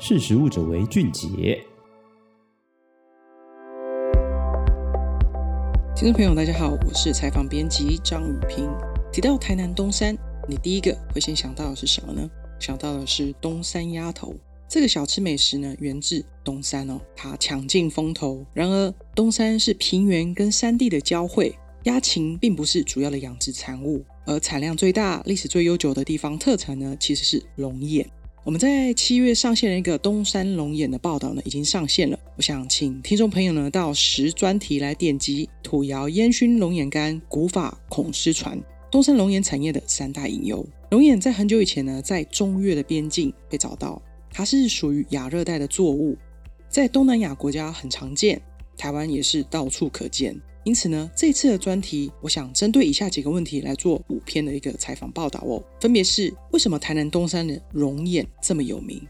识食物者为俊杰。听众朋友，大家好，我是采访编辑张雨萍。提到台南东山，你第一个会先想到的是什么呢？想到的是东山鸭头。这个小吃美食呢，源自东山哦，它抢尽风头。然而，东山是平原跟山地的交汇，鸭禽并不是主要的养殖产物，而产量最大、历史最悠久的地方特产呢，其实是龙眼。我们在七月上线了一个东山龙眼的报道呢，已经上线了。我想请听众朋友呢到食专题来点击土窑烟熏龙眼干，古法孔失传，东山龙眼产业的三大隐忧。龙眼在很久以前呢，在中越的边境被找到，它是属于亚热带的作物，在东南亚国家很常见，台湾也是到处可见。因此呢，这次的专题，我想针对以下几个问题来做五篇的一个采访报道哦。分别是：为什么台南东山的龙眼这么有名？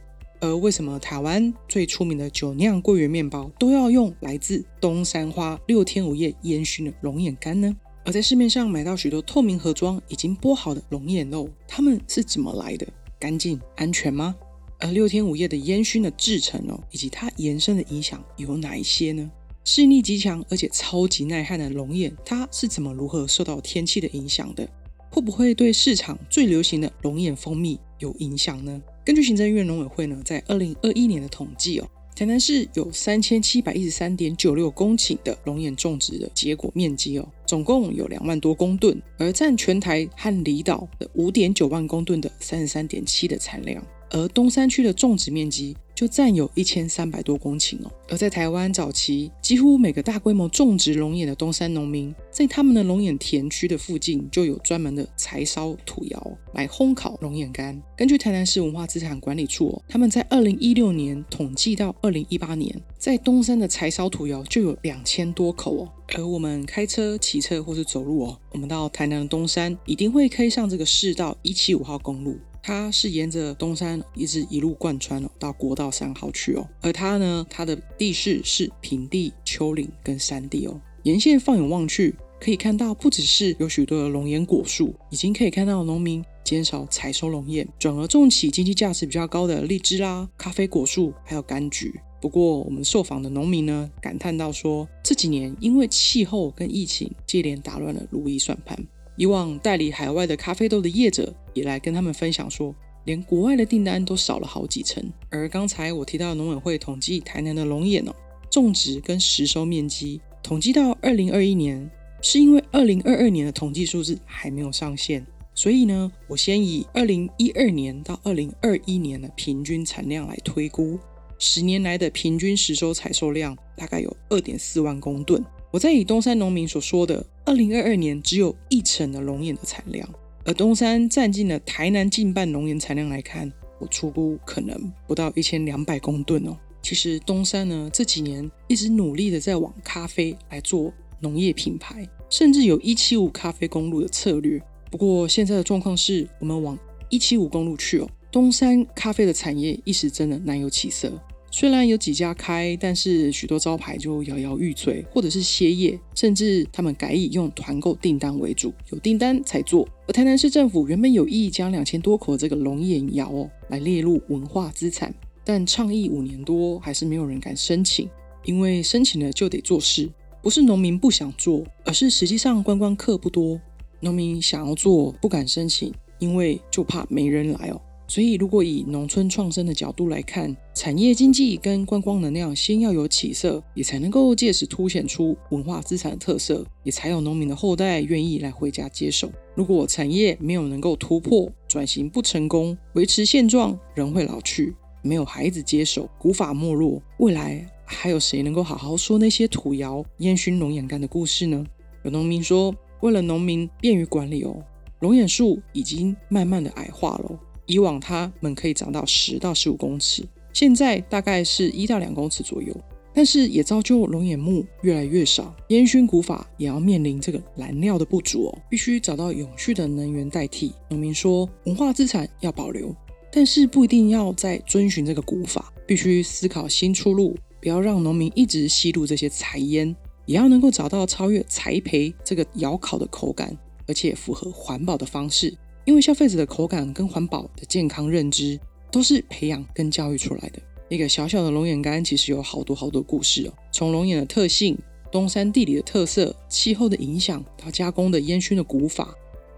而为什么台湾最出名的酒酿桂圆面包都要用来自东山花六天五夜烟熏的龙眼干呢？而在市面上买到许多透明盒装已经剥好的龙眼肉，它们是怎么来的？干净安全吗？而六天五夜的烟熏的制程哦，以及它延伸的影响有哪一些呢？适应力极强，而且超级耐旱的龙眼，它是怎么如何受到天气的影响的？会不会对市场最流行的龙眼蜂蜜有影响呢？根据行政院农委会呢，在二零二一年的统计哦，台南市有三千七百一十三点九六公顷的龙眼种植的结果面积哦，总共有两万多公吨，而占全台和离岛的五点九万公吨的三十三点七的产量，而东山区的种植面积。就占有一千三百多公顷哦。而在台湾早期，几乎每个大规模种植龙眼的东山农民，在他们的龙眼田区的附近，就有专门的柴烧土窑来烘烤龙眼干。根据台南市文化资产管理处哦，他们在二零一六年统计到二零一八年，在东山的柴烧土窑就有两千多口哦。而我们开车、骑车或是走路哦，我们到台南的东山，一定会开上这个市道一七五号公路。它是沿着东山一直一路贯穿，到国道三号去哦。而它呢，它的地势是平地、丘陵跟山地哦。沿线放眼望去，可以看到不只是有许多的龙眼果树，已经可以看到农民减少采收龙眼，转而种起经济价值比较高的荔枝啦、咖啡果树，还有柑橘。不过，我们受访的农民呢，感叹到说，这几年因为气候跟疫情接连打乱了如意算盘。以往代理海外的咖啡豆的业者也来跟他们分享说，连国外的订单都少了好几成。而刚才我提到农委会统计台南的龙眼哦，种植跟实收面积统计到二零二一年，是因为二零二二年的统计数字还没有上线，所以呢，我先以二零一二年到二零二一年的平均产量来推估，十年来的平均实收采收量大概有二点四万公吨。我再以东山农民所说的，二零二二年只有一成的龙眼的产量，而东山占尽了台南近半龙眼产量来看，我初估可能不到一千两百公吨哦。其实东山呢这几年一直努力的在往咖啡来做农业品牌，甚至有一七五咖啡公路的策略。不过现在的状况是我们往一七五公路去哦，东山咖啡的产业一时真的难有起色。虽然有几家开，但是许多招牌就摇摇欲坠，或者是歇业，甚至他们改以用团购订单为主，有订单才做。而台南市政府原本有意将两千多口这个龙眼窑哦来列入文化资产，但倡议五年多还是没有人敢申请，因为申请了就得做事，不是农民不想做，而是实际上观光客不多，农民想要做不敢申请，因为就怕没人来哦。所以，如果以农村创生的角度来看，产业经济跟观光能量先要有起色，也才能够借此凸显出文化资产的特色，也才有农民的后代愿意来回家接手。如果产业没有能够突破，转型不成功，维持现状，人会老去，没有孩子接手，古法没落，未来还有谁能够好好说那些土窑烟熏龙眼干的故事呢？有农民说，为了农民便于管理哦，龙眼树已经慢慢的矮化了。以往它们可以长到十到十五公尺，现在大概是一到两公尺左右。但是也造就龙眼木越来越少，烟熏古法也要面临这个燃料的不足哦，必须找到永续的能源代替。农民说，文化资产要保留，但是不一定要再遵循这个古法，必须思考新出路，不要让农民一直吸入这些柴烟，也要能够找到超越柴培这个窑烤的口感，而且符合环保的方式。因为消费者的口感跟环保的健康认知都是培养跟教育出来的。一个小小的龙眼干其实有好多好多故事哦。从龙眼的特性、东山地理的特色、气候的影响，到加工的烟熏的古法，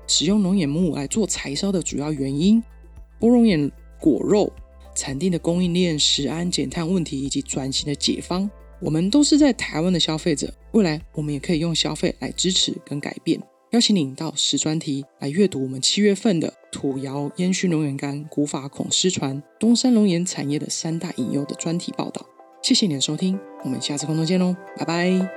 使用龙眼木来做柴烧的主要原因，剥龙眼果肉、产地的供应链、食安减碳问题以及转型的解方，我们都是在台湾的消费者，未来我们也可以用消费来支持跟改变。邀请您到时专题来阅读我们七月份的土窑烟熏龙眼干古法孔失传，东山龙眼产业的三大隐忧的专题报道。谢谢你的收听，我们下次空中见喽，拜拜。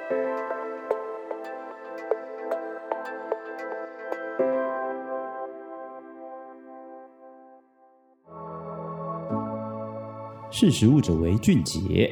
识时务者为俊杰。